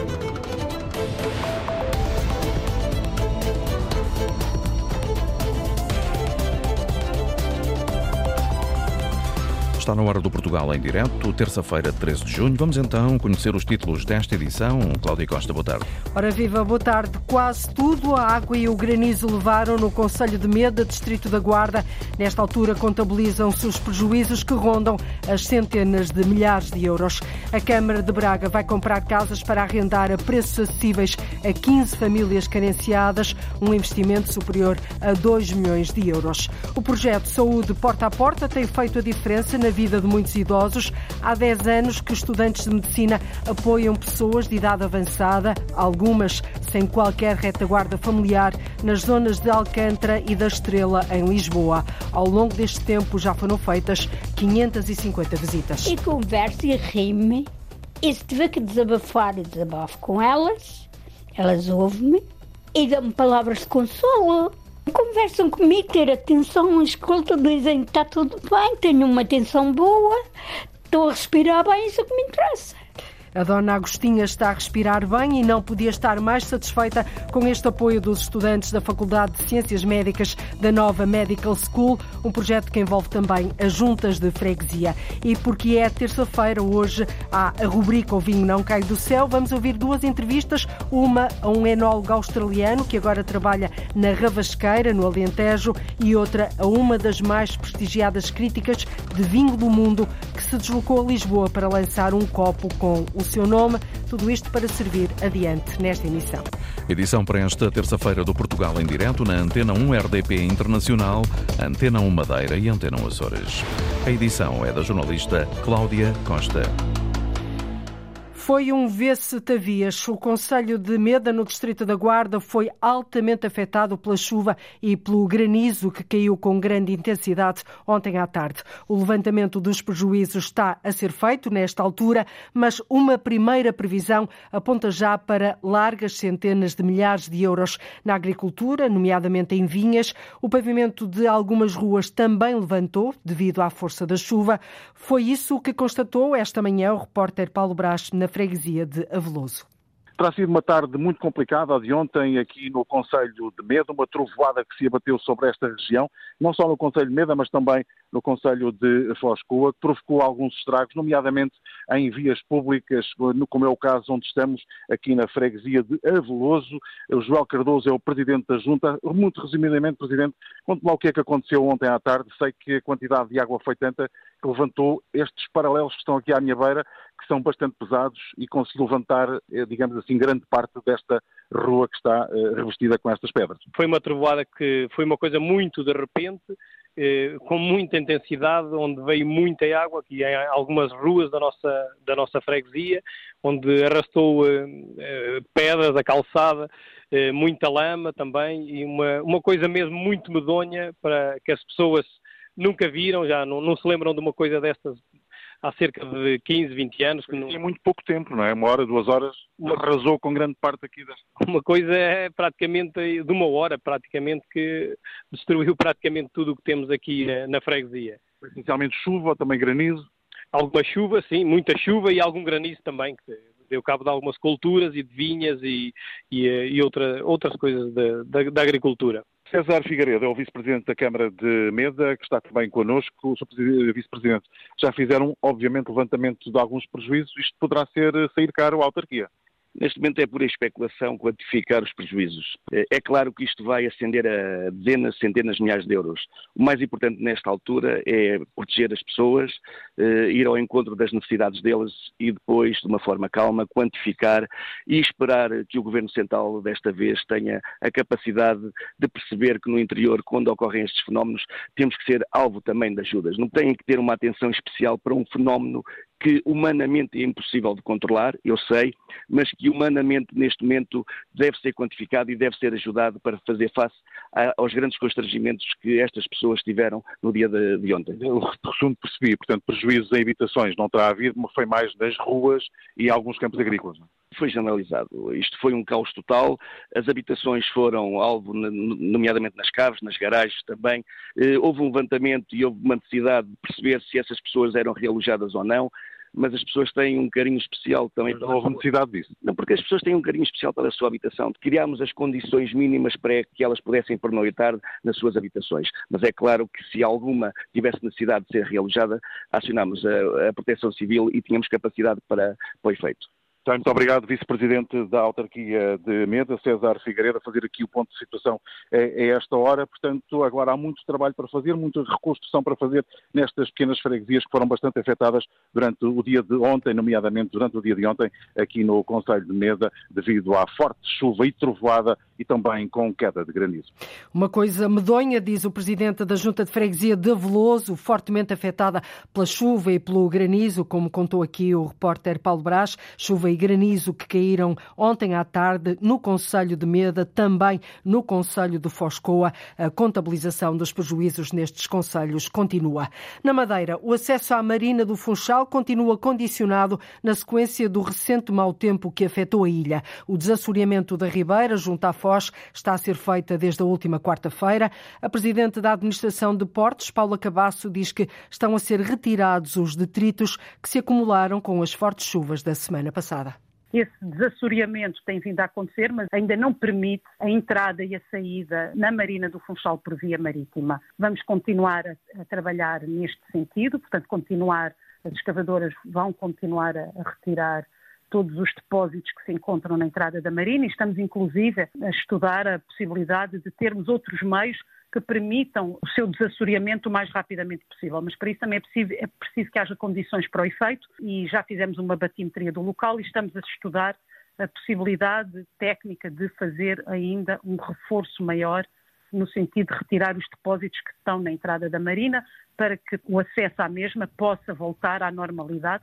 Thank you. Está na hora do Portugal em direto, terça-feira, 13 de junho. Vamos então conhecer os títulos desta edição. Cláudia Costa, boa tarde. Ora viva, boa tarde. Quase tudo a água e o granizo levaram no Conselho de Meda, Distrito da Guarda. Nesta altura contabilizam-se os prejuízos que rondam as centenas de milhares de euros. A Câmara de Braga vai comprar casas para arrendar a preços acessíveis a 15 famílias carenciadas, um investimento superior a 2 milhões de euros. O projeto Saúde Porta a Porta tem feito a diferença na vida de muitos idosos. Há 10 anos que estudantes de medicina apoiam pessoas de idade avançada, algumas sem qualquer retaguarda familiar, nas zonas de Alcântara e da Estrela, em Lisboa. Ao longo deste tempo já foram feitas 550 visitas. E converso e rime. E se tiver que desabafar, e desabafo com elas, elas ouvem-me e dão-me palavras de consolo. Conversam comigo, ter atenção, escuta, dizem que está tudo bem, tenho uma atenção boa, estou a respirar bem, isso é que me interessa. A dona Agostinha está a respirar bem e não podia estar mais satisfeita com este apoio dos estudantes da Faculdade de Ciências Médicas da nova Medical School, um projeto que envolve também as juntas de freguesia. E porque é terça-feira, hoje há a rubrica O Vinho Não Cai do Céu, vamos ouvir duas entrevistas, uma a um enólogo australiano que agora trabalha na Ravasqueira, no Alentejo, e outra a uma das mais prestigiadas críticas de vinho do mundo que se deslocou a Lisboa para lançar um copo com o seu nome. Tudo isto para servir adiante nesta emissão. Edição para esta terça-feira do Portugal em direto na Antena 1 RDP Internacional, Antena 1 Madeira e Antena 1 Açores. A edição é da jornalista Cláudia Costa. Foi um vê-se-tavias. O Conselho de Meda, no Distrito da Guarda, foi altamente afetado pela chuva e pelo granizo que caiu com grande intensidade ontem à tarde. O levantamento dos prejuízos está a ser feito nesta altura, mas uma primeira previsão aponta já para largas centenas de milhares de euros na agricultura, nomeadamente em vinhas. O pavimento de algumas ruas também levantou devido à força da chuva. Foi isso que constatou esta manhã o repórter Paulo Brás na freguesia de Aveloso. Terá sido uma tarde muito complicada a de ontem aqui no Conselho de Meda, uma trovoada que se abateu sobre esta região, não só no Conselho de Meda, mas também no Conselho de Foscoa, que provocou alguns estragos, nomeadamente em vias públicas, como é o caso onde estamos aqui na freguesia de Aveloso. O Joel Cardoso é o Presidente da Junta. Muito resumidamente, Presidente, conte-me o que é que aconteceu ontem à tarde. Sei que a quantidade de água foi tanta que levantou estes paralelos que estão aqui à minha beira, que são bastante pesados e conseguiu levantar, eh, digamos assim, grande parte desta rua que está eh, revestida com estas pedras. Foi uma trovoada que foi uma coisa muito de repente, eh, com muita intensidade, onde veio muita água aqui em algumas ruas da nossa, da nossa freguesia, onde arrastou pedras, a calçada, muita lama também, e uma, uma coisa mesmo muito medonha para que as pessoas nunca viram, já não, não se lembram de uma coisa destas há cerca de 15, 20 anos. Que não... Em muito pouco tempo, não é? Uma hora, duas horas, uma... arrasou com grande parte aqui desta. Uma coisa é praticamente de uma hora, praticamente, que destruiu praticamente tudo o que temos aqui na, freguesia. Essencialmente chuva, também granizo? Alguma chuva, sim, muita chuva e algum granizo também, que deu cabo de algumas culturas e de vinhas e, e, e outra, outras coisas da, da, da agricultura. César Figueiredo é o vice-presidente da Câmara de Meda, que está também connosco. O. Vice-presidente já fizeram, obviamente, levantamento de alguns prejuízos. Isto poderá ser sair caro à autarquia. Neste momento é pura especulação quantificar os prejuízos. É claro que isto vai ascender a dezenas, centenas de milhares de euros. O mais importante nesta altura é proteger as pessoas, eh, ir ao encontro das necessidades delas e depois, de uma forma calma, quantificar e esperar que o Governo Central desta vez tenha a capacidade de perceber que no interior, quando ocorrem estes fenómenos, temos que ser alvo também de ajudas. Não tem que ter uma atenção especial para um fenómeno que humanamente é impossível de controlar, eu sei, mas que humanamente neste momento deve ser quantificado e deve ser ajudado para fazer face a, aos grandes constrangimentos que estas pessoas tiveram no dia de, de ontem. Eu resumo percebi, portanto, prejuízos em habitações não terá havido, foi mais nas ruas e alguns campos agrícolas. Não? Foi generalizado. Isto foi um caos total. As habitações foram alvo, nomeadamente nas caves, nas garagens também. Eh, houve um levantamento e houve uma necessidade de perceber se essas pessoas eram realojadas ou não. mas as pessoas têm um carinho especial também. Mas não houve necessidade disso. Não, porque as pessoas têm um carinho especial pela sua habitação. Criámos as condições mínimas para que elas pudessem pernoitar nas suas habitações. Mas é claro que se alguma tivesse necessidade de ser realojada, acionámos a, a Proteção Civil e tínhamos capacidade para, para o efeito. Muito obrigado, Vice-Presidente da Autarquia de Meda, César Figueiredo, a fazer aqui o ponto de situação a, esta hora. Portanto, agora há muito trabalho para fazer, muita reconstrução para fazer nestas pequenas freguesias que foram bastante afetadas durante o dia de ontem, nomeadamente durante o dia de ontem, aqui no Conselho de Meda, devido à forte chuva e trovoada e também com queda de granizo. Uma coisa medonha, diz o Presidente da Junta de Freguesia de Veloso, fortemente afetada pela chuva e pelo granizo, como contou aqui o repórter Paulo Brás, chuva e granizo que caíram ontem à tarde no Conselho de Meda, também no Conselho de Foscoa. A contabilização dos prejuízos nestes conselhos continua. Na Madeira, o acesso à Marina do Funchal continua condicionado na sequência do recente mau tempo que afetou a ilha. O desassoreamento da Ribeira, junto à Foz, está a ser feita desde a última quarta-feira. A Presidente da Administração de Portos, Paula Cabasso, diz que estão a ser retirados os detritos que se acumularam com as fortes chuvas da semana passada. Esse desassoreamento tem vindo a acontecer, mas ainda não permite a entrada e a saída na Marina do Funchal por via marítima. Vamos continuar a, trabalhar neste sentido, portanto, continuar, as escavadoras vão continuar a retirar todos os depósitos que se encontram na entrada da Marina e estamos, inclusive, a estudar a possibilidade de termos outros meios que permitam o seu desassoreamento o mais rapidamente possível. Mas para isso também é preciso, é preciso que haja condições para o efeito e já fizemos uma batimetria do local e estamos a estudar a possibilidade técnica de fazer ainda um reforço maior no sentido de retirar os depósitos que estão na entrada da Marina para que o acesso à mesma possa voltar à normalidade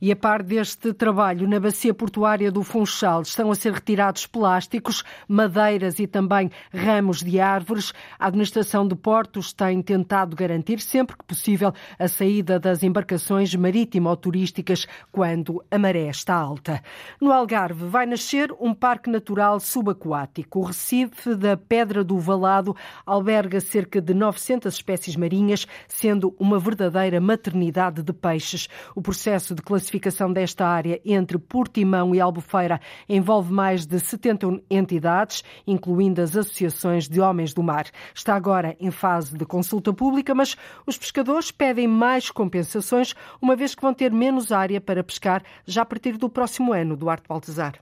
e a par deste trabalho, na bacia portuária do Funchal estão a ser retirados plásticos, madeiras e também ramos de árvores. A administração de portos tem tentado garantir sempre que possível a saída das embarcações marítimo ou turísticas quando a maré está alta. No Algarve vai nascer um parque natural subaquático. O Recife da Pedra do Valado alberga cerca de 900 espécies marinhas, sendo uma verdadeira maternidade de peixes. O processo de de classificação desta área entre Portimão e Albufeira envolve mais de 70 entidades, incluindo as associações de homens do mar. Está agora em fase de consulta pública, mas os pescadores pedem mais compensações, uma vez que vão ter menos área para pescar já a partir do próximo ano, Duarte Baltazar.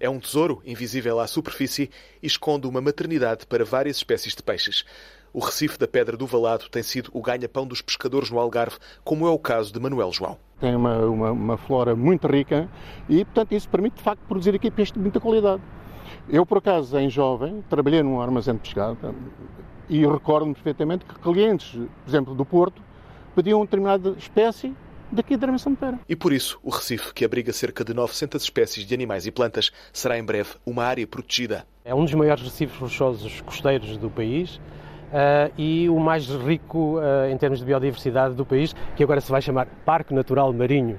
É um tesouro invisível à superfície e esconde uma maternidade para várias espécies de peixes. O Recife da Pedra do Valado tem sido o ganha-pão dos pescadores no Algarve, como é o caso de Manuel João. Tem uma, uma, uma flora muito rica e, portanto, isso permite, de facto, produzir aqui peixe de muita qualidade. Eu, por acaso, em jovem, trabalhei num armazém de pescado e recordo-me perfeitamente que clientes, por exemplo, do Porto, pediam uma determinada espécie daqui da Armação de Pera. E por isso, o Recife, que abriga cerca de 900 espécies de animais e plantas, será em breve uma área protegida. É um dos maiores recifes rochosos costeiros do país uh, e o mais rico uh, em termos de biodiversidade do país, que agora se vai chamar Parque Natural Marinho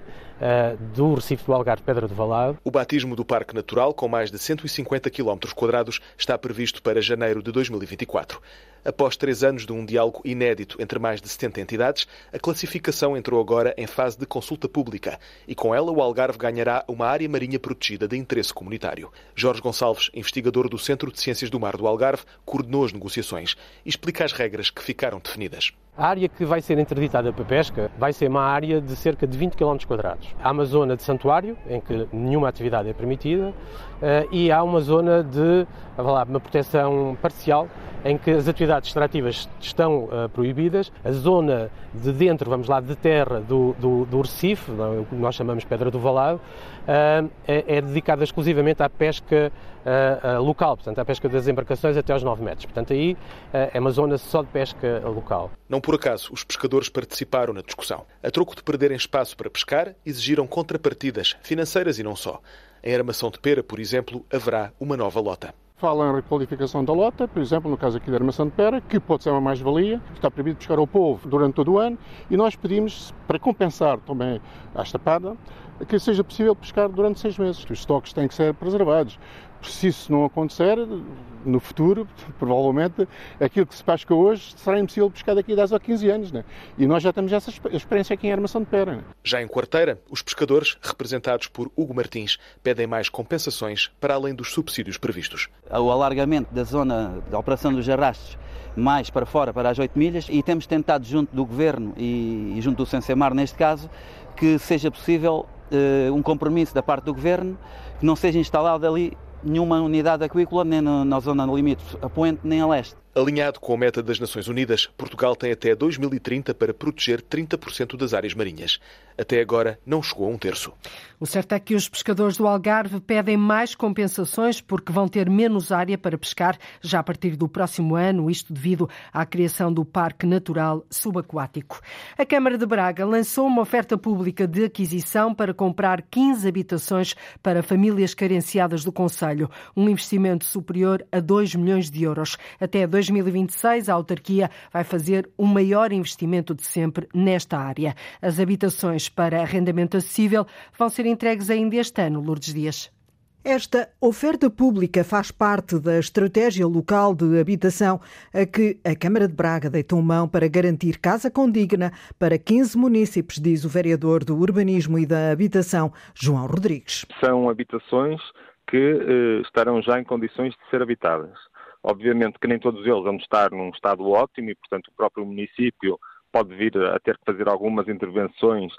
do Recife do Algarve Pedra do Valado. O batismo do Parque Natural, com mais de 150 km quadrados, está previsto para janeiro de 2024. Após três anos de um diálogo inédito entre mais de 70 entidades, a classificação entrou agora em fase de consulta pública e com ela o Algarve ganhará uma área marinha protegida de interesse comunitário. Jorge Gonçalves, investigador do Centro de Ciências do Mar do Algarve, coordenou as negociações e explica as regras que ficaram definidas. A área que vai ser interditada para pesca vai ser uma área de cerca de 20 km quadrados. Há uma zona de santuário, em que nenhuma atividade é permitida, eh, e há uma zona de lá, uma proteção parcial, em que as atividades extrativas estão uh, proibidas. A zona de dentro, vamos lá, de terra do, do, do Recife, o que nós chamamos Pedra do Valado, é, é, dedicada exclusivamente à pesca uh, local, portanto, à pesca das embarcações até aos 9 metros. Portanto, aí é uma zona só de pesca local. Não por acaso, os pescadores participaram na discussão. A troco de perderem espaço para pescar, exigiram contrapartidas, financeiras e não só. Em Armação de Pera, por exemplo, haverá uma nova lota fala em requalificação da lota, por exemplo, no caso aqui da Armação de Pera, que pode ser uma mais-valia, está proibido pescar ao povo durante todo o ano, e nós pedimos, para compensar também a estapada, que seja possível pescar durante seis meses. Os estoques têm que ser preservados. Se isso não acontecer, no futuro, provavelmente, aquilo que se pesca hoje será impossível pescar daqui a 10 ou 15 anos. Né? E nós já temos essa experiência aqui em Armação de Pera. Né? Já em Quarteira, os pescadores, representados por Hugo Martins, pedem mais compensações para além dos subsídios previstos. O alargamento da zona da operação dos arrastos mais para fora, para as 8 milhas, e temos tentado, junto do Governo e, junto do Sensemar, neste caso, que seja possível uh, um compromisso da parte do Governo que não seja instalado ali nenhuma unidade aquícola, nem na, na zona limite a poente, nem a leste. Alinhado com a meta das Nações Unidas, Portugal tem até 2030 para proteger 30% das áreas marinhas. Até agora não chegou a um terço. O certo é que os pescadores do Algarve pedem mais compensações porque vão ter menos área para pescar já a partir do próximo ano, isto devido à criação do Parque Natural Subaquático. A Câmara de Braga lançou uma oferta pública de aquisição para comprar 15 habitações para famílias carenciadas do Conselho, um investimento superior a 2 milhões de euros. Até 2026, a autarquia vai fazer o maior investimento de sempre nesta área. As habitações para arrendamento acessível vão ser entregues ainda este ano, Lourdes Dias. Esta oferta pública faz parte da estratégia local de habitação a que a Câmara de Braga deitou mão para garantir casa condigna para 15 municípios, diz o vereador do Urbanismo e da Habitação, João Rodrigues. São habitações que eh, estarão já em condições de ser habitadas. Obviamente que nem todos eles vão estar num estado ótimo e, portanto, o próprio município pode vir a ter que fazer algumas intervenções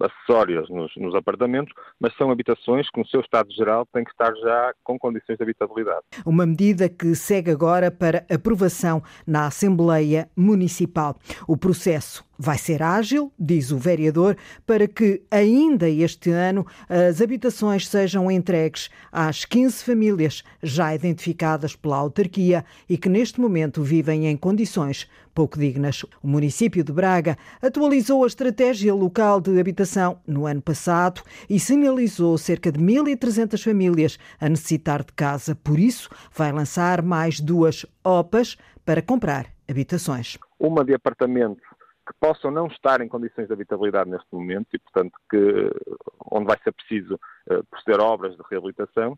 acessórias nos, nos, apartamentos, mas são habitações que, no seu estado geral, têm que estar já com condições de habitabilidade. Uma medida que segue agora para aprovação na Assembleia Municipal. O processo vai ser ágil, diz o vereador, para que ainda este ano as habitações sejam entregues às 15 famílias já identificadas pela autarquia e que neste momento vivem em condições pouco dignas. O município de Braga atualizou a estratégia local de habitação no ano passado e sinalizou cerca de 1.300 famílias a necessitar de casa. Por isso, vai lançar mais duas OPAs para comprar habitações. Uma de apartamento que possam não estar em condições de habitabilidade neste momento e, portanto, que, onde vai ser preciso uh, proceder a obras de reabilitação.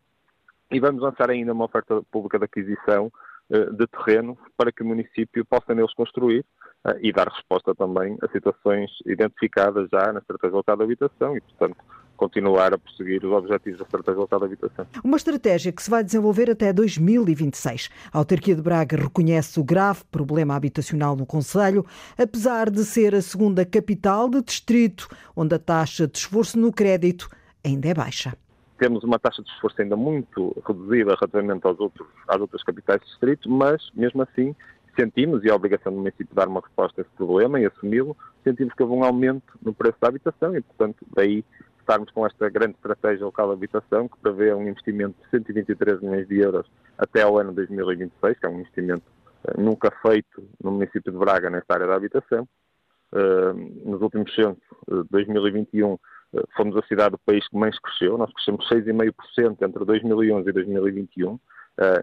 E vamos lançar ainda uma oferta pública de aquisição uh, de terreno para que o município possa neles construir uh, e dar resposta também a situações identificadas já na Estratégia Local de Habitação e, portanto, continuar a prosseguir os objetivos da Estratégia Local de Habitação. Uma estratégia que se vai desenvolver até 2026. A autarquia de Braga reconhece o grave problema habitacional no Conselho, apesar de ser a segunda capital de distrito, onde a taxa de esforço no crédito ainda é baixa. Temos uma taxa de esforço ainda muito reduzida relativamente aos outros, às outras capitais de distrito, mas, mesmo assim, sentimos, e a obrigação do município dar uma resposta a esse problema e assumi-lo, sentimos que houve um aumento no preço da habitação e, portanto, daí estarmos com esta grande estratégia local de habitação, que prevê um investimento de 123 milhões de euros até ao ano 2026, que é um investimento uh, nunca feito no município de Braga nesta área da habitação. Uh, nos últimos censos, uh, 2021, fomos a cidade do país que mais cresceu, nós crescemos 6,5% entre 2011 e 2021.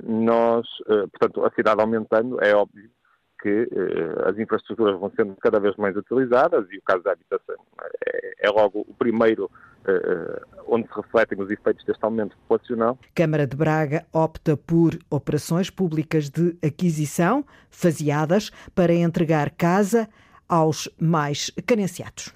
nós, portanto, a cidade aumentando, é óbvio que as infraestruturas vão sendo cada vez mais utilizadas e o caso da habitação é, é logo o primeiro uh, onde se refletem os efeitos deste aumento populacional. Câmara de Braga opta por operações públicas de aquisição faseadas para entregar casa aos mais carenciados.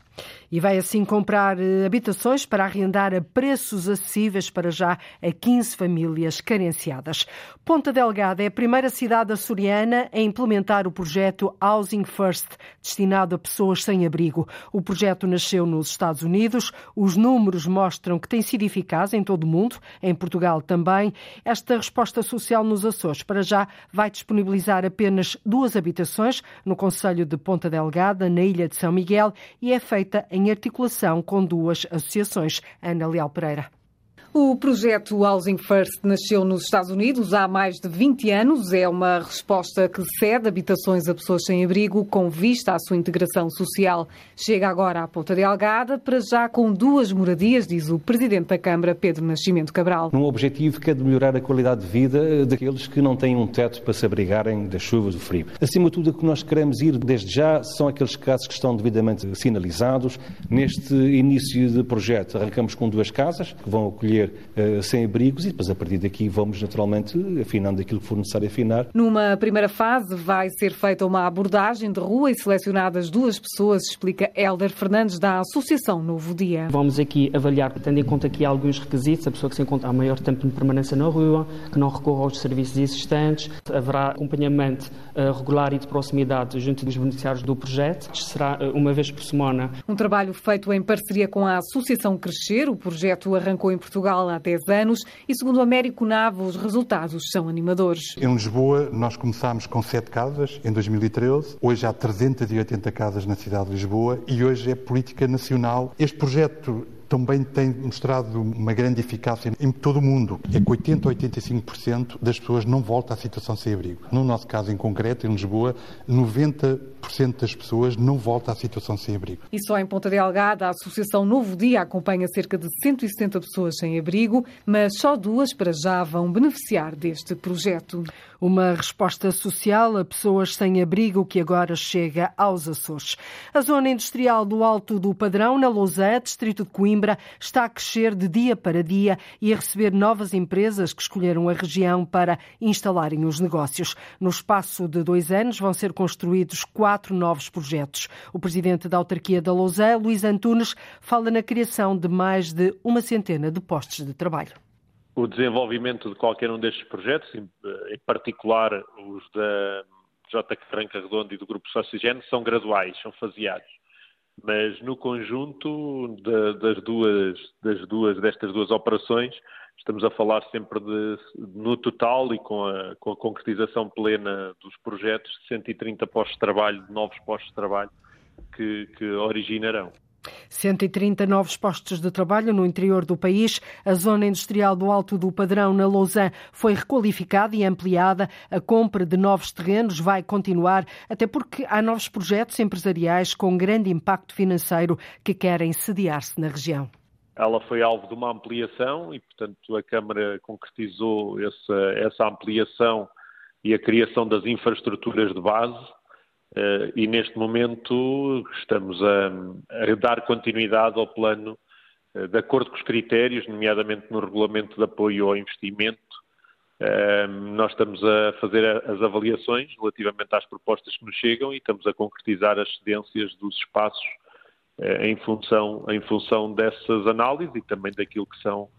E vai assim comprar eh, habitações para arrendar a preços acessíveis para já a 15 famílias carenciadas. Ponta Delgada é a primeira cidade açoriana a implementar o projeto Housing First, destinado a pessoas sem abrigo. O projeto nasceu nos Estados Unidos. Os números mostram que tem sido eficaz em todo o mundo, em Portugal também. Esta resposta social nos Açores, para já, vai disponibilizar apenas duas habitações no Conselho de Ponta Delgada, na Ilha de São Miguel, e é feita em articulação com duas associações. Ana Leal Pereira. O projeto Housing First nasceu nos Estados Unidos há mais de 20 anos. É uma resposta que cede habitações a pessoas sem abrigo com vista à sua integração social. Chega agora à Ponta Delgada, para já com duas moradias, diz o Presidente da Câmara, Pedro Nascimento Cabral. Num objetivo que é de melhorar a qualidade de vida daqueles que não têm um teto para se abrigarem da chuva do frio. Acima de tudo, o que nós queremos ir desde já são aqueles casos que estão devidamente sinalizados. Neste início de projeto, arrancamos com duas casas que vão acolher uh, sem-abrigos e depois a partir daqui vamos naturalmente afinando aquilo que for necessário afinar. Numa primeira fase vai ser feita uma abordagem de rua e selecionadas duas pessoas, explica Helder Fernandes da Associação Novo Dia. Vamos aqui avaliar, tendo em conta aqui alguns requisitos, a pessoa que se encontra há maior tempo de permanência na rua, que não recorra aos serviços existentes, haverá acompanhamento regular e de proximidade junto dos beneficiários do projeto, será uh, uma vez por semana. Um trabalho feito em parceria com a Associação Crescer, o projeto arrancou em Portugal há 10 anos e, segundo o Américo Nava, os resultados são animadores. Em Lisboa, nós começámos com 7 casas em 2013, hoje há 380 casas na cidade de Lisboa e hoje é política nacional. Este projeto também tem mostrado uma grande eficácia em todo o mundo. É que 80 a 85% das pessoas não voltam à situação sem abrigo. No nosso caso em concreto, em Lisboa, 90% das pessoas não voltam à situação sem abrigo. E só em Ponta Delgada, a Associação Novo Dia acompanha cerca de 170 pessoas sem abrigo, mas só duas para já vão beneficiar deste projeto. Uma resposta social a pessoas sem abrigo que agora chega aos Açores. A zona industrial do Alto do Padrão, na Lousã, distrito de Coimbra, está a crescer de dia para dia e a receber novas empresas que escolheram a região para instalarem os negócios. No espaço de dois anos vão ser construídos quatro novos projetos. O presidente da autarquia da Lousã, Luís Antunes, fala na criação de mais de uma centena de postos de trabalho o desenvolvimento de qualquer um destes projetos, em, particular os da J. Franca Redondo e do Grupo Sociogene, são graduais, são faseados. Mas no conjunto de, das, duas, das duas, destas duas operações, estamos a falar sempre de, no total e com a, com a concretização plena dos projetos, de 130 postos de trabalho, novos postos de trabalho que, que originarão. 130 novos postos de trabalho no interior do país. A zona industrial do Alto do Padrão, na Lausanne, foi requalificada e ampliada. A compra de novos terrenos vai continuar, até porque há novos projetos empresariais com grande impacto financeiro que querem sediar-se na região. Ela foi alvo de uma ampliação e, portanto, a Câmara concretizou essa, essa ampliação e a criação das infraestruturas de base e neste momento estamos a, a, dar continuidade ao plano uh, de acordo com os critérios, nomeadamente no regulamento de apoio ao investimento. Uh, nós estamos a fazer as avaliações relativamente às propostas que nos chegam e estamos a concretizar as cedências dos espaços em, função, em função dessas análises e também daquilo que são eh,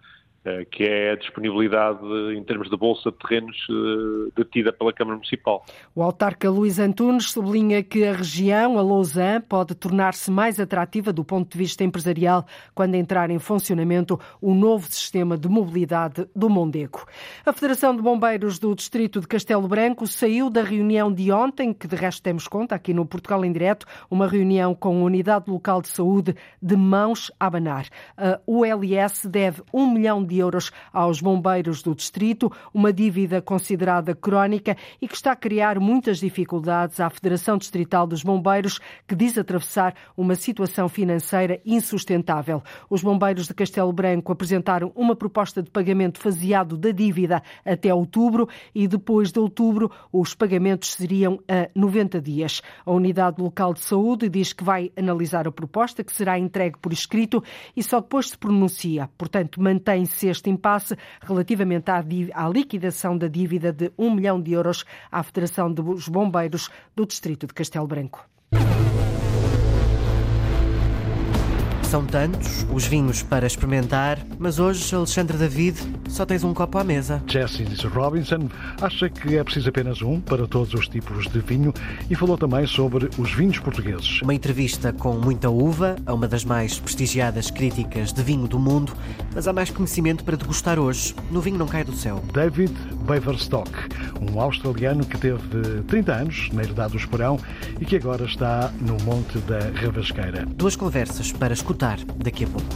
que é a disponibilidade em termos de bolsa de terrenos eh, detida pela Câmara Municipal. O autarca Luís Antunes sublinha que a região, a Lausanne, pode tornar-se mais atrativa do ponto de vista empresarial quando entrar em funcionamento o novo sistema de mobilidade do Mondego. A Federação de Bombeiros do Distrito de Castelo Branco saiu da reunião de ontem, que de resto temos conta aqui no Portugal em Direto, uma reunião com a Unidade Local de Saúde de mãos a abanar. A ULS deve um milhão de euros aos bombeiros do distrito, uma dívida considerada crónica e que está a criar muitas dificuldades à Federação Distrital dos Bombeiros, que diz atravessar uma situação financeira insustentável. Os bombeiros de Castelo Branco apresentaram uma proposta de pagamento faseado da dívida até outubro e depois de outubro os pagamentos seriam a 90 dias. A Unidade Local de Saúde diz que vai analisar a proposta, que será entregue por escrito e só depois se pronuncia. Portanto, mantém-se este impasse relativamente à, à liquidação da dívida de 1 milhão de euros à Federação dos Bombeiros do Distrito de Castelo Branco. São tantos os vinhos para experimentar, mas hoje, Alexandre David, só tens um copo à mesa. Jesse Robinson acha que é preciso apenas um para todos os tipos de vinho e falou também sobre os vinhos portugueses. Uma entrevista com muita uva a uma das mais prestigiadas críticas de vinho do mundo, mas há mais conhecimento para degustar hoje. No vinho não cai do céu. David Beaverstock, um australiano que teve 30 anos na Herdade do Esporão e que agora está no Monte da Ravasqueira. Duas conversas para escutar daqui a pouco.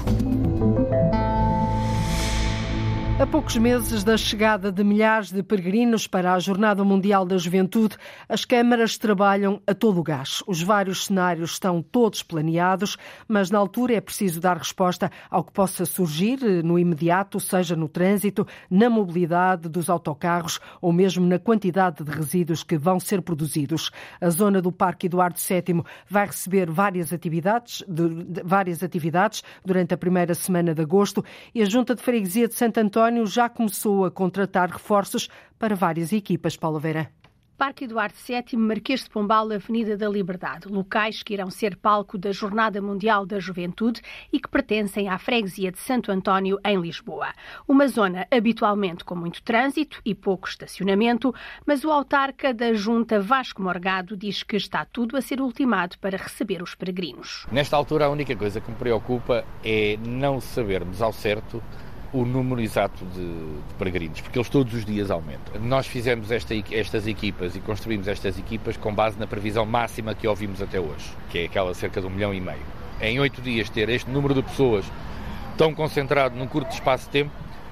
A poucos meses da chegada de milhares de peregrinos para a Jornada Mundial da Juventude, as câmaras trabalham a todo o gás. Os vários cenários estão todos planeados, mas na altura é preciso dar resposta ao que possa surgir no imediato, seja no trânsito, na mobilidade dos autocarros ou mesmo na quantidade de resíduos que vão ser produzidos. A zona do Parque Eduardo VII vai receber várias atividades, de, várias atividades durante a primeira semana de agosto e a Junta de Freguesia de Santo António António já começou a contratar reforços para várias equipas. Paulo Vera. Parque Eduardo VII, Marquês de Pombal, Avenida da Liberdade, locais que irão ser palco da Jornada Mundial da Juventude e que pertencem à freguesia de Santo António, em Lisboa. Uma zona habitualmente com muito trânsito e pouco estacionamento, mas o autarca da Junta Vasco Morgado diz que está tudo a ser ultimado para receber os peregrinos. Nesta altura, a única coisa que me preocupa é não sabermos ao certo o número exato de, de, peregrinos, porque eles todos os dias aumentam. Nós fizemos esta, estas equipas e construímos estas equipas com base na previsão máxima que ouvimos até hoje, que é aquela cerca de um milhão e meio. Em oito dias ter este número de pessoas tão concentrado num curto espaço de tempo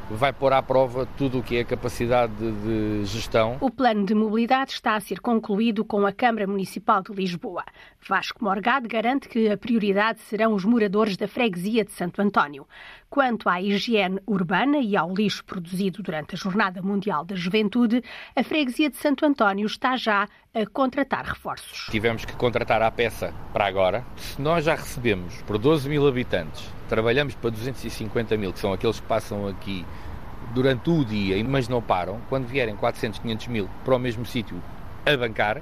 vai pôr à prova tudo o que é capacidade de gestão. O plano de mobilidade está a ser concluído com a Câmara Municipal de Lisboa. Vasco Morgado garante que a prioridade serão os moradores da freguesia de Santo António. Quanto à higiene urbana e ao lixo produzido durante a Jornada Mundial da Juventude, a freguesia de Santo António está já a contratar reforços. Tivemos que contratar à peça para agora. Se nós já recebemos por 12 mil habitantes, trabalhamos para 250 mil, que são aqueles que passam aqui durante o dia, mas não param, quando vierem 400, 500 mil para o mesmo sítio a bancar,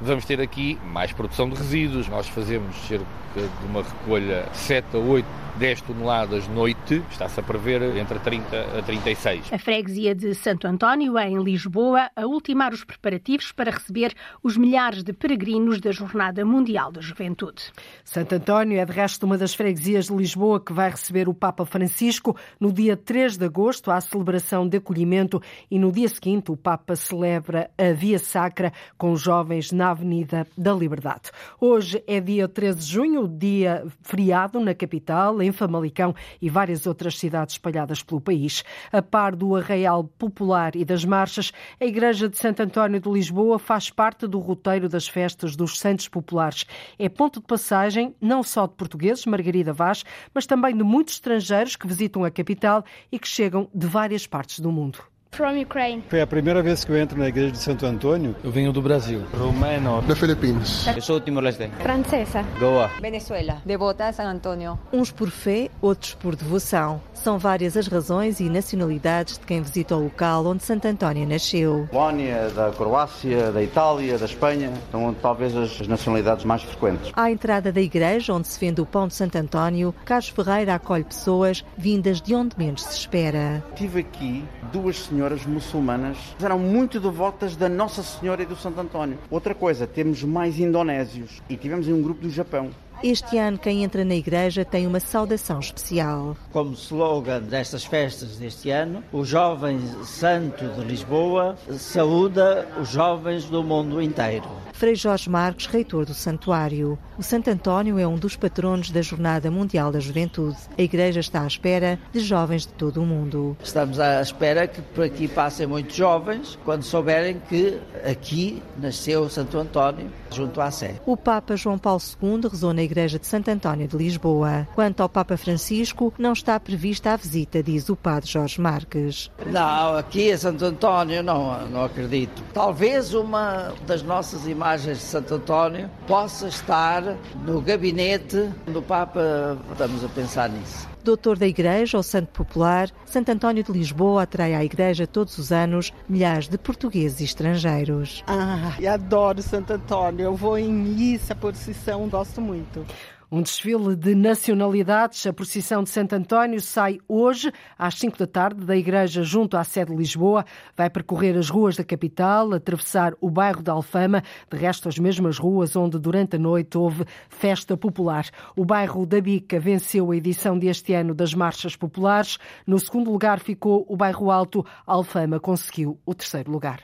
vamos ter aqui mais produção de resíduos. Nós fazemos cerca de uma recolha 7 a 8 10 toneladas noite, está-se a prever entre 30 a 36. A freguesia de Santo António, em Lisboa, a ultimar os preparativos para receber os milhares de peregrinos da Jornada Mundial da Juventude. Santo António é, de resto, uma das freguesias de Lisboa que vai receber o Papa Francisco no dia 3 de agosto, à celebração de acolhimento, e no dia seguinte o Papa celebra a Via Sacra com os jovens na Avenida da Liberdade. Hoje é dia 13 de junho, dia feriado na capital, em Famalicão e várias outras cidades espalhadas pelo país. A par do Arraial Popular e das marchas, a Igreja de Santo António de Lisboa faz parte do roteiro das festas dos Santos Populares. É ponto de passagem não só de portugueses, Margarida Vaz, mas também de muitos estrangeiros que visitam a capital e que chegam de várias partes do mundo. From Ukraine. Foi a primeira vez que eu entro na igreja de Santo Antônio. Eu venho do Brasil. Romeno. Da Filipinas. Eu sou Timor-Leste. Francesa. Goa. Venezuela. Devota San Antônio. Uns por fé, outros por devoção. São várias as razões e nacionalidades de quem visita o local onde Santo António nasceu. Polónia, da Croácia, da Itália, da Espanha, são talvez as nacionalidades mais frequentes. À entrada da igreja, onde se vende o pão de Santo António, Carlos Ferreira acolhe pessoas vindas de onde menos se espera. Tive aqui duas senhoras muçulmanas eram muito devotas da Nossa Senhora e do Santo António. Outra coisa, temos mais indonésios e tivemos um grupo do Japão. Este ano, quem entra na igreja tem uma saudação especial. Como slogan destas festas deste ano, o Jovem Santo de Lisboa saúda os jovens do mundo inteiro. Frei Jorge Marcos, reitor do santuário. O Santo António é um dos patronos da Jornada Mundial da Juventude. A igreja está à espera de jovens de todo o mundo. Estamos à espera que por aqui passem muitos jovens quando souberem que aqui nasceu Santo António, junto à Sé. O Papa João Paulo II rezou na igreja de Santo António de Lisboa. Quanto ao Papa Francisco, não está prevista a visita, diz o padre Jorge Marques. Não, aqui a Santo António não, não acredito. Talvez uma das nossas imagens imagens de Santo António possa estar no gabinete do Papa. Estamos a pensar nisso. Doutor da Igreja ou Santo Popular, Santo António de Lisboa atrai à Igreja todos os anos milhares de portugueses e estrangeiros. Ah, adoro Santo António. Eu vou em missa, procissão, gosto muito. Um desfile de nacionalidades. A procissão de Santo António sai hoje, às 5 da tarde, da igreja junto à sede de Lisboa. Vai percorrer as ruas da capital, atravessar o bairro da Alfama, de resto, as mesmas ruas onde durante a noite houve festa popular. O bairro da Bica venceu a edição deste ano das Marchas Populares. No segundo lugar ficou o bairro Alto. Alfama conseguiu o terceiro lugar.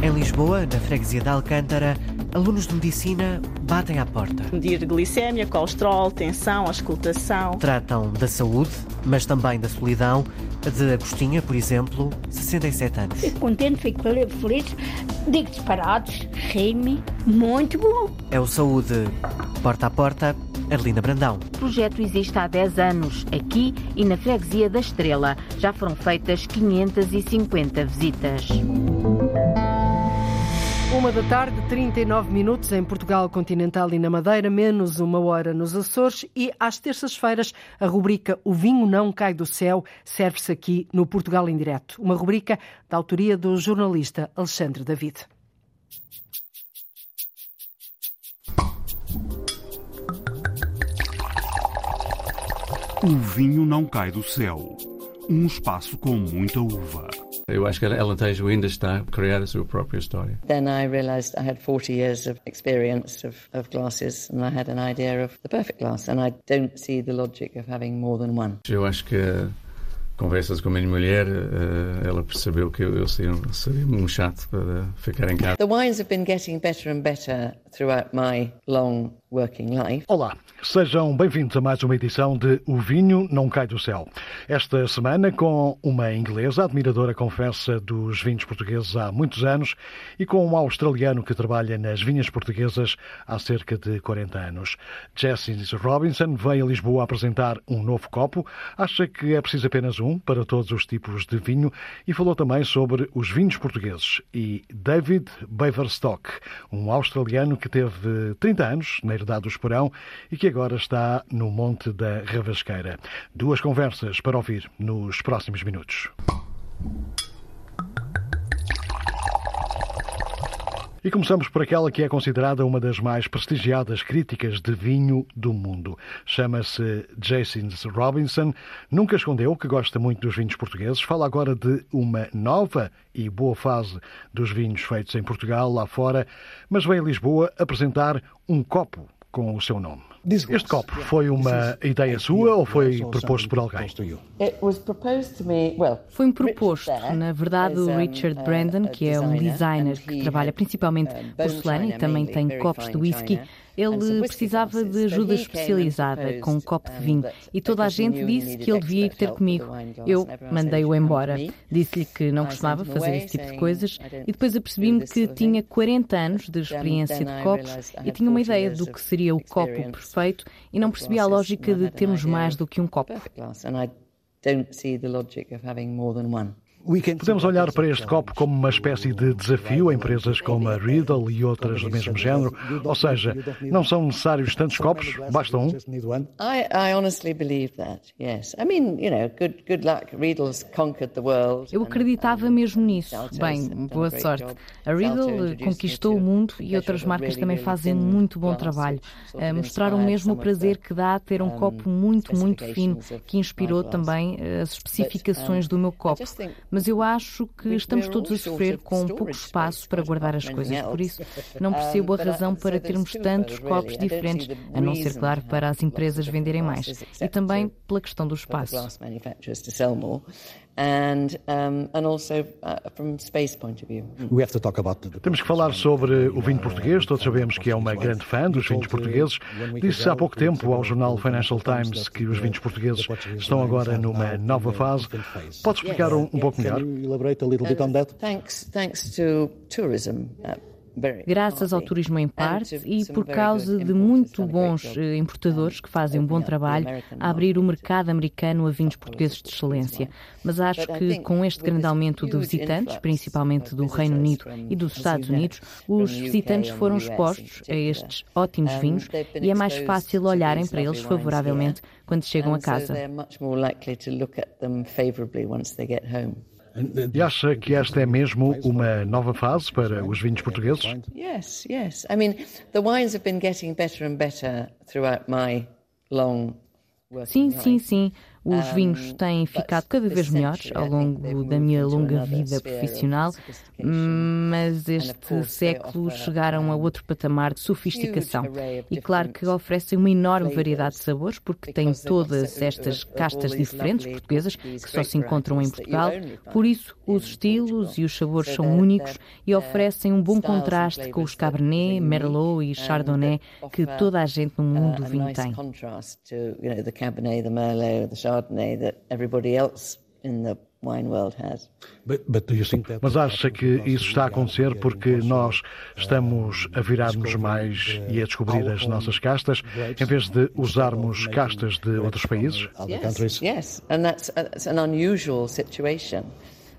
Em Lisboa, na freguesia de Alcântara, Alunos de medicina batem à porta. Medir glicémia, colesterol, tensão, auscultação. Tratam da saúde, mas também da solidão. De Agostinha, por exemplo, 67 anos. Fico contente, fico feliz. Digo disparados, ri-me, muito bom. É o Saúde Porta a Porta, Arlinda Brandão. O projeto existe há 10 anos, aqui e na freguesia da Estrela. Já foram feitas 550 visitas. Uma da tarde, 39 minutos em Portugal continental e na Madeira, menos uma hora nos Açores e às terças-feiras a rubrica O Vinho Não Cai do Céu serve-se aqui no Portugal em Direto. Uma rubrica da autoria do jornalista Alexandre David. O vinho não cai do céu. Um espaço com muita uva. Eu acho que Alentejo ainda está a criar a sua própria história. Then I realized I had 40 years of experience of, of glasses and I had an idea of the perfect glass and I don't see the logic of having more than one. Eu acho que conversas com a minha mulher, eh, ela percebeu que eu seria, seria um chato para ficar em casa. The wines have been getting better and better throughout my long working life. Olá, sejam bem-vindos a mais uma edição de O Vinho Não Cai do Céu. Esta semana com uma inglesa, admiradora, confessa, dos vinhos portugueses há muitos anos e com um australiano que trabalha nas vinhas portuguesas há cerca de 40 anos. Jesse Robinson veio a Lisboa apresentar um novo copo, acha que é preciso apenas um para todos os tipos de vinho e falou também sobre os vinhos portugueses. E David Beaverstock, um australiano que teve 30 anos na Herdade do Esporão e que agora está no Monte da Ravasqueira. Duas conversas para ouvir nos próximos minutos. E começamos por aquela que é considerada uma das mais prestigiadas críticas de vinho do mundo. Chama-se Jason Robinson. Nunca escondeu que gosta muito dos vinhos portugueses. Fala agora de uma nova e boa fase dos vinhos feitos em Portugal, lá fora, mas veio a Lisboa apresentar um copo com o seu nome. Este copo foi uma ideia sua ou foi proposto por alguém? Foi-me proposto. Na verdade, o Richard Brandon, que é um designer que trabalha principalmente porcelana e também tem copos de whisky, ele precisava de ajuda especializada com um copo de vinho. e toda a gente disse que ele devia ir ter comigo. Eu mandei-o embora. Disse-lhe que não costumava fazer esse tipo de coisas. E depois apercebi-me que tinha 40 anos de experiência de copos e tinha uma ideia do que seria o copo perfeito e não percebia a lógica de termos mais do que um copo. Podemos olhar para este copo como uma espécie de desafio a empresas como a Riddle e outras do mesmo género, ou seja, não são necessários tantos copos, basta um. Eu acreditava mesmo nisso. Bem, boa sorte. A Riddle conquistou o mundo e outras marcas também fazem muito bom trabalho. Mostraram mesmo o prazer que dá ter um copo muito, muito fino, que inspirou também as especificações do meu copo mas eu acho que estamos todos a sofrer com pouco espaço para guardar as coisas. Por isso, não percebo a razão para termos tantos copos diferentes, a não ser, claro, para as empresas venderem mais. E também pela questão do espaço. Temos que falar sobre o vinho português. Todos sabemos que é uma grande fã dos vinhos portugueses. Disse há pouco tempo ao jornal Financial Times que os vinhos portugueses estão agora numa nova fase. Pode explicar um, um pouco melhor? Graças ao turismo em parte e por causa de muito bons eh, importadores que fazem um bom trabalho a abrir o mercado americano a vinhos portugueses de excelência. Mas acho que com este grande aumento de visitantes, principalmente do Reino Unido e dos Estados Unidos, os visitantes foram expostos a estes ótimos vinhos e é mais fácil olharem para eles favoravelmente quando chegam a casa. E acha que esta é mesmo uma nova fase para os vinhos portugueses? Yes, yes. I mean, the wines have been getting better and better throughout my long Sim, sim, sim. Os vinhos têm ficado cada vez melhores ao longo da minha longa vida profissional, mas este século chegaram a outro patamar de sofisticação. E claro que oferecem uma enorme variedade de sabores, porque têm todas estas castas diferentes portuguesas que só se encontram em Portugal. Por isso, os estilos e os sabores são únicos e oferecem um bom contraste com os Cabernet, Merlot e Chardonnay que toda a gente no mundo do vinho tem. Mas acha que isso está a acontecer porque nós estamos a virar-nos mais e a descobrir as nossas castas, em vez de usarmos castas de outros países? Yes, yes, and that's, that's an unusual situation.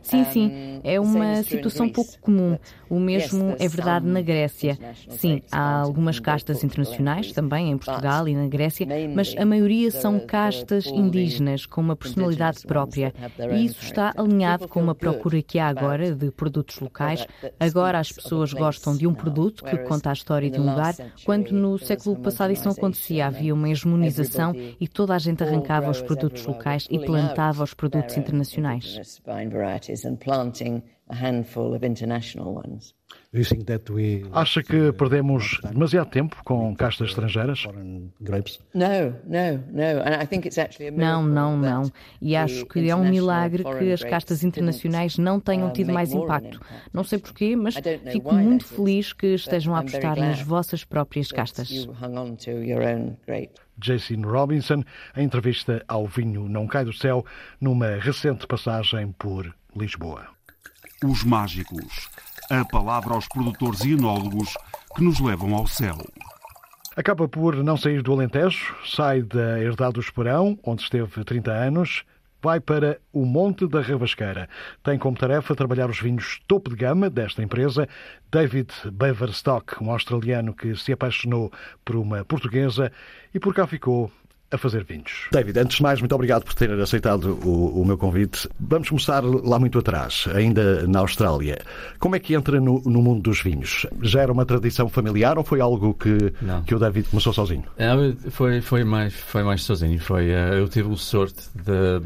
Sim, sim, é uma situação pouco comum. O mesmo é verdade na Grécia. Sim, há algumas castas internacionais também em Portugal e na Grécia, mas a maioria são castas indígenas com uma personalidade própria. E isso está alinhado com uma procura que há agora de produtos locais. Agora as pessoas gostam de um produto que conta a história de um lugar, quando no século passado isso não acontecia. Havia uma hegemonização e toda a gente arrancava os produtos locais e plantava os produtos internacionais and planting a handful of international ones. Acha que perdemos demasiado tempo com castas estrangeiras? Não, não, não. E acho que é um milagre que as castas internacionais não tenham tido mais impacto. Não sei porquê, mas fico muito feliz que estejam a apostar nas vossas próprias castas. Jason Robinson, em entrevista ao Vinho Não Cai do Céu, numa recente passagem por Lisboa. Os mágicos. A palavra aos produtores e enólogos que nos levam ao céu. Acaba por não sair do Alentejo, sai da Herdade do Esperão, onde esteve 30 anos, vai para o Monte da Ravasqueira. Tem como tarefa trabalhar os vinhos topo de gama desta empresa. David Beverstock, um australiano que se apaixonou por uma portuguesa e por cá ficou a fazer vinhos. David, antes de mais, muito obrigado por ter aceitado o, o, meu convite. Vamos começar lá muito atrás, ainda na Austrália. Como é que entra no, no mundo dos vinhos? Já era uma tradição familiar ou foi algo que, que o David começou sozinho? É, foi, foi, mais, foi mais sozinho. Foi, eh, eu tive a sorte de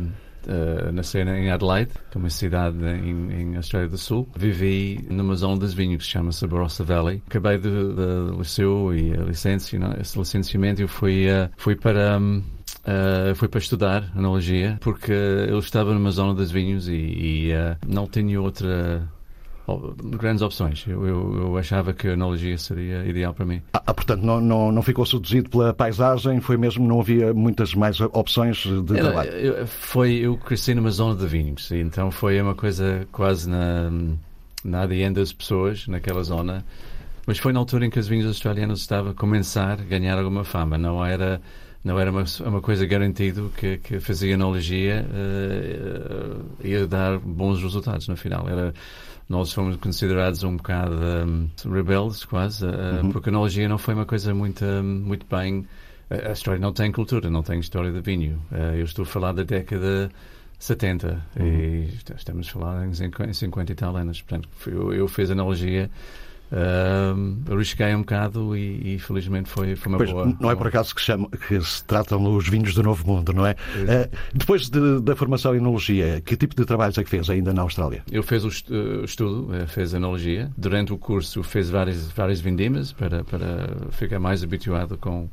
uh, nascer em Adelaide, que é uma cidade em, em Austrália do Sul. Vivi numa zona dos vinhos que chama-se Barossa Valley. Acabei do, liceu e a licença, esse licenciamento eu fui, uh, fui para... Um, Uh, fui para estudar analogia porque eu estava numa zona dos vinhos e, e uh, não tinha outra grandes opções. Eu, eu, eu, achava que a analogia seria ideal para mim. Ah, ah, portanto, não, não, não ficou seduzido pela paisagem, foi mesmo, não havia muitas mais opções de Era, trabalho? Eu, foi, eu cresci numa zona de vinhos, então foi uma coisa quase na, na ADN das pessoas naquela zona. Mas foi na altura em que os vinhos australianos estavam a começar a ganhar alguma fama, não era não era uma, uma coisa garantido que, que fazia analogia uh, ia dar bons resultados no final. Era nós fomos considerados um bocado um, rebeldes, quase, uh, uhum. porque a analogia não foi uma coisa muito, muito bem. A história não tem cultura, não tem história de vinho. Uh, eu estou a falar da década 70 uhum. e estamos a falar em 50 e tal anos. Portanto, eu, eu fiz analogia Uh, arrisquei um bocado e, e, felizmente foi, foi uma pois, boa. Não é por acaso que, chama, que se tratam os vinhos do Novo Mundo, não é? Uh, depois de, da formação em enologia, que tipo de trabalhos é que fez ainda na Austrália? Eu fiz o estudo, eh, fiz enologia. Durante o curso fiz várias, várias vindimas para, para ficar mais habituado com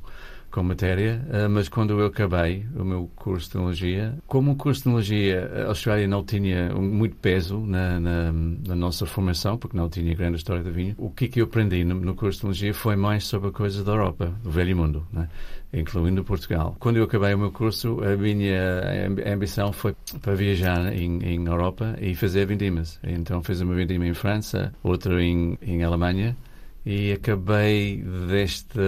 com matéria, eh, mas quando eu acabei o meu curso de Teologia, como o curso de Teologia, a Austrália não tinha muito peso na, na, na, nossa formação, porque não tinha grande história do vinho, o que, que eu aprendi no, no curso de Teologia foi mais sobre coisas da Europa, do velho mundo, né? incluindo Portugal. Quando eu acabei o meu curso, a minha ambição foi para viajar em, em Europa e fazer vindimas. Então fiz uma vindima em França, outra em, em Alemanha, e acabei deste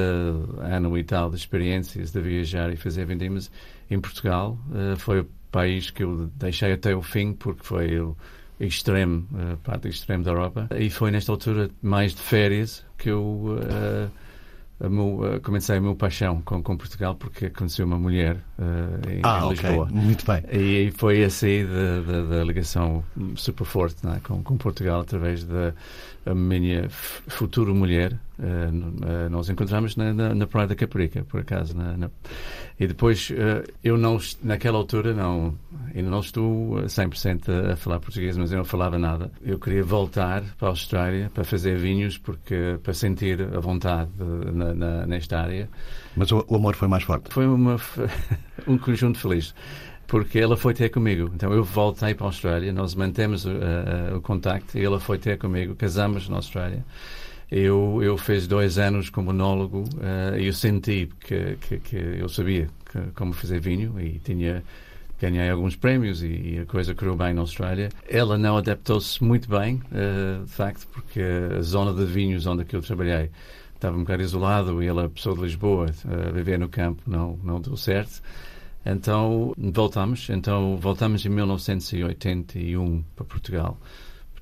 ano e tal de experiências de viajar e fazer vendimas em Portugal. Uh, foi o país que eu deixei até o fim porque foi o extremo, uh, parte extremo da Europa. E foi nesta altura mais de férias que eu uh, a meu, comecei a minha paixão com, com Portugal porque conheci uma mulher uh, em, ah, Lisboa. Okay. Muito bem. E, e foi assim da ligação super forte é? com, com Portugal através da minha futura mulher, Uh, nós encontramos na, na, na, Praia da Caparica, por acaso. Na, na... E depois, uh, eu não, naquela altura, não, ainda não estou 100% a, a falar português, mas eu não falava nada. Eu queria voltar para a Austrália para fazer vinhos, porque para sentir a vontade na, nesta área. Mas o, o, amor foi mais forte? Foi uma, um conjunto feliz porque ela foi ter comigo. Então eu voltei para a Austrália, nós mantemos uh, uh, o contacto e ela foi ter comigo, casamos na Austrália. Eu, eu fiz dois anos como monólogo uh, e eu senti que, que, que eu sabia que, como fazer vinho e tinha ganhei alguns prémios e, e, a coisa correu bem na Austrália. Ela não adaptou-se muito bem, uh, de facto, porque a zona de vinhos onde eu trabalhei estava um bocado isolado e ela, pessoa de Lisboa, uh, viver no campo não, não deu certo. Então voltamos, então voltamos em 1981 para Portugal.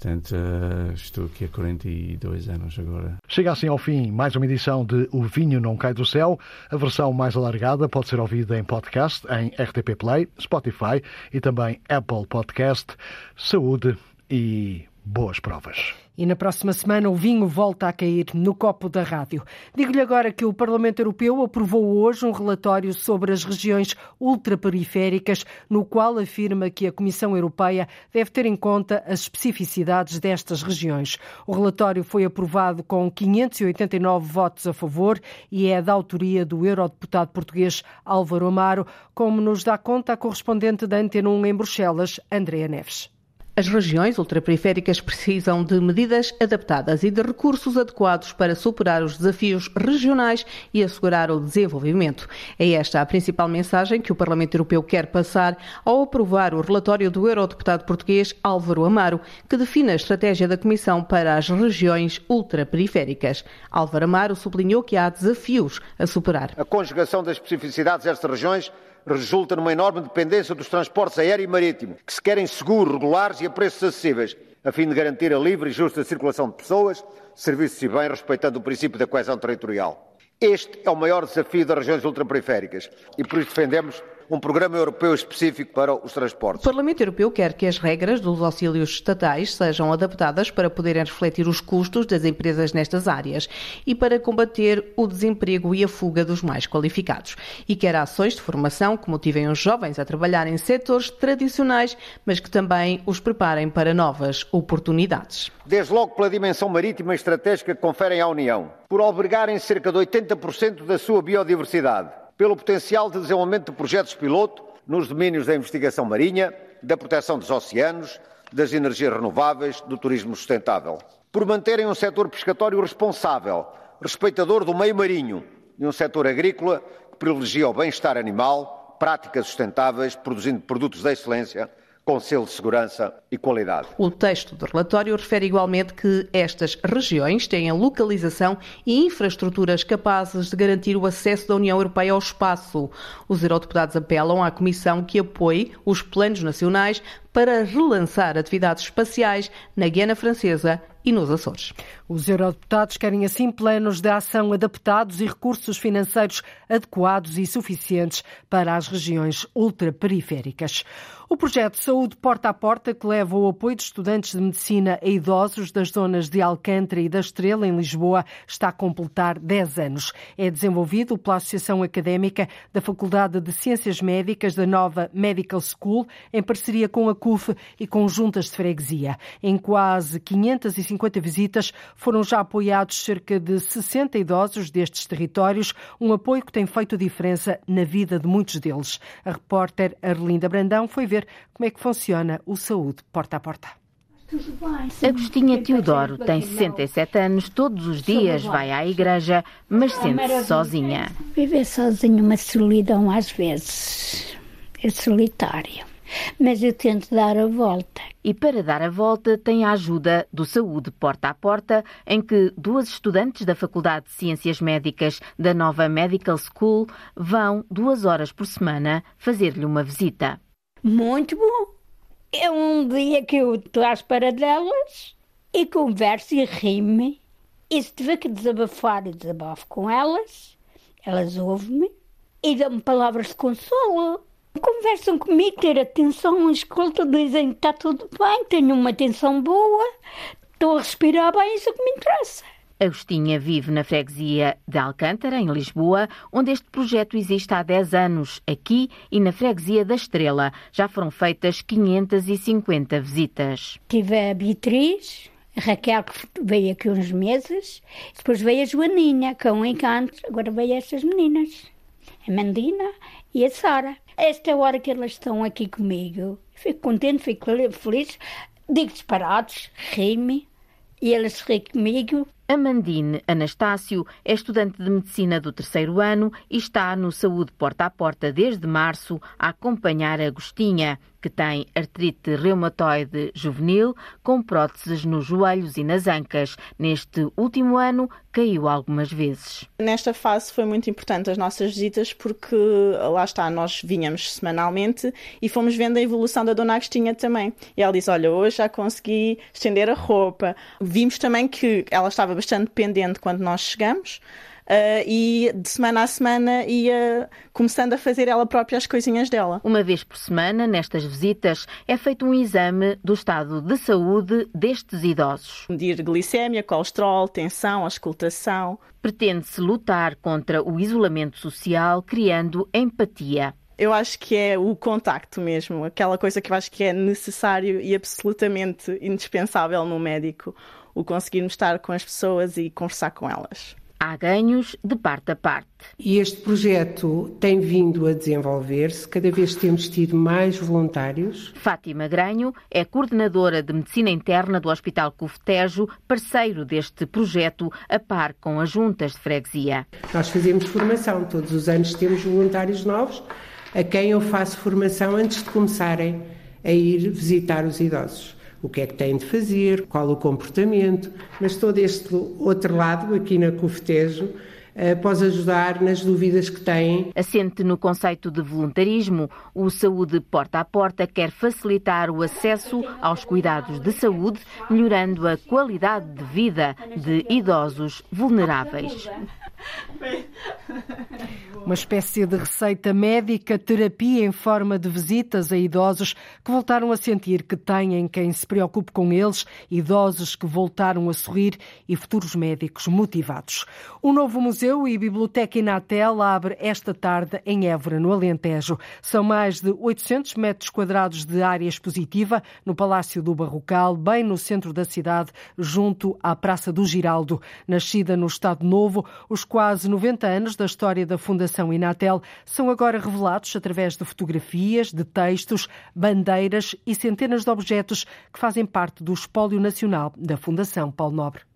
Portanto, uh, estou aqui há 42 anos agora. Chega assim ao fim mais uma edição de O Vinho Não Cai do Céu. A versão mais alargada pode ser ouvida em podcast, em RTP Play, Spotify e também Apple Podcast. Saúde e boas provas. E na próxima semana o vinho volta a cair no copo da rádio. Digo-lhe agora que o Parlamento Europeu aprovou hoje um relatório sobre as regiões ultraperiféricas, no qual afirma que a Comissão Europeia deve ter em conta as especificidades destas regiões. O relatório foi aprovado com 589 votos a favor e é da autoria do eurodeputado português Álvaro Amaro, como nos dá conta a correspondente da Antena 1 em Bruxelas, Andrea Neves. As regiões ultraperiféricas precisam de medidas adaptadas e de recursos adequados para superar os desafios regionais e assegurar o desenvolvimento. É esta a principal mensagem que o Parlamento Europeu quer passar ao aprovar o relatório do eurodeputado português Álvaro Amaro, que define a estratégia da Comissão para as regiões ultraperiféricas. Álvaro Amaro sublinhou que há desafios a superar. A conjugação das especificidades destas regiões resulta numa enorme dependência dos transportes aéreo e marítimo, que se querem seguros, regulares e a preços acessíveis, a fim de garantir a livre e justa circulação de pessoas, serviços e bens, respeitando o princípio da coesão territorial. Este é o maior desafio das regiões ultraperiféricas e por isso defendemos um programa europeu específico para os transportes. O Parlamento Europeu quer que as regras dos auxílios estatais sejam adaptadas para poderem refletir os custos das empresas nestas áreas e para combater o desemprego e a fuga dos mais qualificados. E quer ações de formação que motivem os jovens a trabalhar em setores tradicionais, mas que também os preparem para novas oportunidades. Desde logo pela dimensão marítima estratégica que conferem à União, por albergarem cerca de 80% da sua biodiversidade pelo potencial de desenvolvimento de projetos piloto nos domínios da investigação marinha, da proteção dos oceanos, das energias renováveis, do turismo sustentável. Por manterem um setor pescatório responsável, respeitador do meio marinho e um setor agrícola que privilegia o bem-estar animal, práticas sustentáveis, produzindo produtos de excelência com selo de segurança e qualidade. O texto do relatório refere igualmente que estas regiões têm a localização e infraestruturas capazes de garantir o acesso da União Europeia ao espaço. Os eurodeputados apelam à Comissão que apoie os planos nacionais para relançar atividades espaciais na Guiana Francesa e nos Açores. Os eurodeputados querem assim planos de ação adaptados e recursos financeiros adequados e suficientes para as regiões ultraperiféricas. O projeto Saúde Porta a Porta, que leva o apoio de estudantes de medicina a idosos das zonas de Alcântara e da Estrela, em Lisboa, está a completar 10 anos. É desenvolvido pela Associação Académica da Faculdade de Ciências Médicas da nova Medical School, em parceria com a CUF e com juntas de freguesia. Em quase 550 visitas, foram já apoiados cerca de 60 idosos destes territórios, um apoio que tem feito diferença na vida de muitos deles. A repórter Arlinda Brandão foi ver como é que funciona o Saúde Porta a Porta. Agostinha Teodoro tem 67 anos, todos os dias vai à igreja, mas sente-se sozinha. Viver sozinha é uma solidão às vezes, é solitário, mas eu tento dar a volta. E para dar a volta tem a ajuda do Saúde Porta a Porta, em que duas estudantes da Faculdade de Ciências Médicas da nova Medical School vão duas horas por semana fazer-lhe uma visita. Muito bom. É um dia que eu estou à espera delas e converso e rimo-me. E se tiver que desabafar, eu desabafo com elas. Elas ouvem-me e dão-me palavras de consolo. Conversam comigo, ter atenção, escutam, dizem que está tudo bem, tenho uma atenção boa, estou a respirar bem, isso é que me interessa. Agostinha vive na freguesia de Alcântara, em Lisboa, onde este projeto existe há 10 anos. Aqui e na freguesia da Estrela já foram feitas 550 visitas. Tive a Beatriz, a Raquel, que veio aqui uns meses, depois veio a Joaninha, com um encanto, agora veio estas meninas, a Mandina e a Sara. Esta hora que elas estão aqui comigo, fico contente, fico feliz, digo disparados, ri-me, e elas riem comigo, Amandine Anastácio é estudante de medicina do terceiro ano e está no Saúde Porta a Porta desde março a acompanhar a Agostinha, que tem artrite reumatoide juvenil com próteses nos joelhos e nas ancas. Neste último ano, caiu algumas vezes. Nesta fase foi muito importante as nossas visitas porque lá está, nós vinhamos semanalmente e fomos vendo a evolução da Dona Agostinha também. E ela disse: Olha, hoje já consegui estender a roupa. Vimos também que ela estava bastante dependente quando nós chegamos. Uh, e de semana a semana ia começando a fazer ela própria as coisinhas dela. Uma vez por semana, nestas visitas, é feito um exame do estado de saúde destes idosos. Medir glicémia, colesterol, tensão, auscultação. Pretende-se lutar contra o isolamento social, criando empatia eu acho que é o contacto mesmo, aquela coisa que eu acho que é necessário e absolutamente indispensável no médico, o conseguirmos estar com as pessoas e conversar com elas. Há ganhos de parte a parte. E este projeto tem vindo a desenvolver-se, cada vez temos tido mais voluntários. Fátima Granho é coordenadora de Medicina Interna do Hospital Cufetejo, parceiro deste projeto, a par com as juntas de freguesia. Nós fazemos formação, todos os anos temos voluntários novos, a quem eu faço formação antes de começarem a ir visitar os idosos o que é que têm de fazer, qual o comportamento, mas todo este outro lado, aqui na Cofetejo, eh, pode ajudar nas dúvidas que têm. Assente no conceito de voluntarismo, o Saúde Porta a Porta quer facilitar o acesso aos cuidados de saúde, melhorando a qualidade de vida de idosos vulneráveis. Uma espécie de receita médica, terapia em forma de visitas a idosos que voltaram a sentir que têm quem se preocupe com eles, idosos que voltaram a sorrir e futuros médicos motivados. O novo museu e biblioteca Inatel abre esta tarde em Évora, no Alentejo. São mais de 800 metros quadrados de área expositiva no Palácio do Barrocal, bem no centro da cidade, junto à Praça do Giraldo. Nascida no Estado Novo, os quase 90 anos da história da Fundação Inatel são agora revelados através de fotografias, de textos, bandeiras e centenas de objetos que fazem parte do espólio nacional da Fundação Paulo Nobre.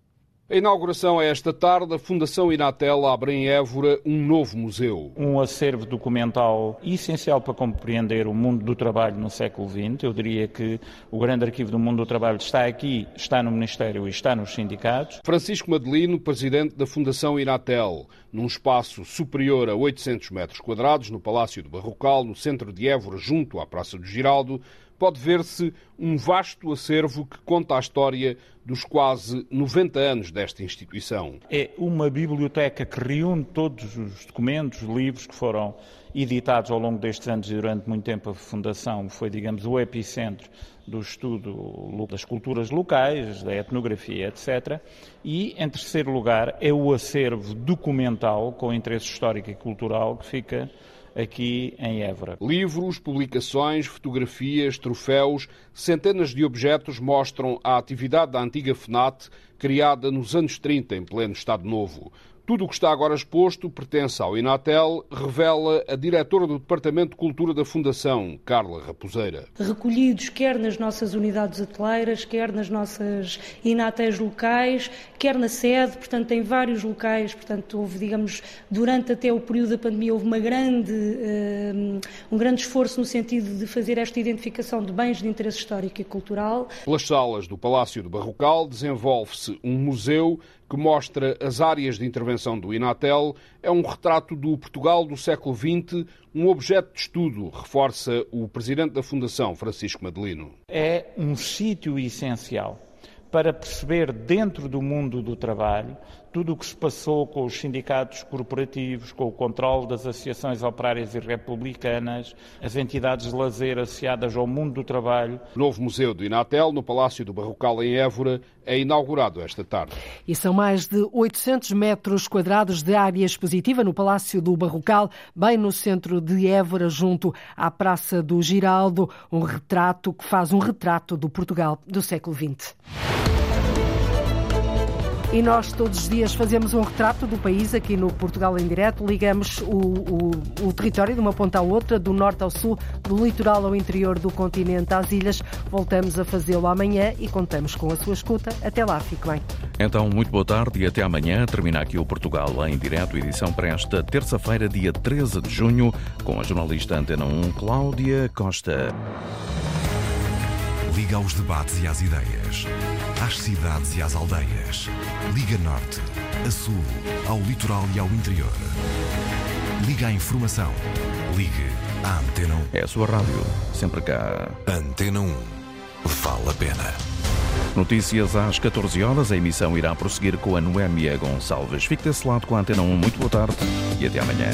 A inauguração é esta tarde. A Fundação Inatel abre em Évora um novo museu. Um acervo documental essencial para compreender o mundo do trabalho no século XX. Eu diria que o grande arquivo do mundo do trabalho está aqui, está no Ministério e está nos sindicatos. Francisco Madelino, presidente da Fundação Inatel, num espaço superior a 800 metros quadrados, no Palácio do Barrocal, no centro de Évora, junto à Praça do Giraldo, pode ver-se um vasto acervo que conta a história dos quase 90 anos desta instituição. É uma biblioteca que reúne todos os documentos, livros que foram editados ao longo destes anos e durante muito tempo a Fundação foi, digamos, o epicentro do estudo das culturas locais, da etnografia, etc. E, em terceiro lugar, é o acervo documental com interesse histórico e cultural que fica aqui em Évora. Livros, publicações, fotografias, troféus, centenas de objetos mostram a atividade da antiga FNAT, criada nos anos 30 em pleno Estado Novo. Tudo o que está agora exposto pertence ao Inatel, revela a diretora do Departamento de Cultura da Fundação, Carla Raposeira. Recolhidos quer nas nossas unidades hoteleiras, quer nas nossas Inatéis locais, quer na sede, portanto, tem vários locais, portanto, houve, digamos, durante até o período da pandemia, houve uma grande, um, um grande esforço no sentido de fazer esta identificação de bens de interesse histórico e cultural. Pelas salas do Palácio do Barrocal desenvolve-se um museu que mostra as áreas de intervenção do Inatel, é um retrato do Portugal do século XX, um objeto de estudo, reforça o presidente da Fundação, Francisco Madelino. É um sítio essencial para perceber dentro do mundo do trabalho tudo o que se passou com os sindicatos corporativos, com o controle das associações operárias e republicanas, as entidades de lazer associadas ao mundo do trabalho. O novo Museu do Inatel, no Palácio do Barrocal, em Évora, é inaugurado esta tarde. E são mais de 800 metros quadrados de área expositiva no Palácio do Barrocal, bem no centro de Évora, junto à Praça do Giraldo, um retrato que faz um retrato do Portugal do século XX. E nós todos os dias fazemos um retrato do país aqui no Portugal em Direto. Ligamos o, o, o, território de uma ponta à outra, do norte ao sul, do litoral ao interior do continente às ilhas. Voltamos a fazê-lo amanhã e contamos com a sua escuta. Até lá, fique bem. Então, muito boa tarde e até amanhã. Termina aqui o Portugal em Direto, edição para esta terça-feira, dia 13 de junho, com a jornalista Antena 1, Cláudia Costa. Liga aos debates e às ideias às cidades e às aldeias. Liga Norte, a Sul, ao litoral e ao interior. Liga à informação. Ligue à Antena 1. É a sua rádio, sempre cá. Antena 1. Vale a pena. Notícias às 14 horas. A emissão irá prosseguir com a Noémia Gonçalves. Fique desse lado com a Antena 1. Muito boa tarde e até amanhã.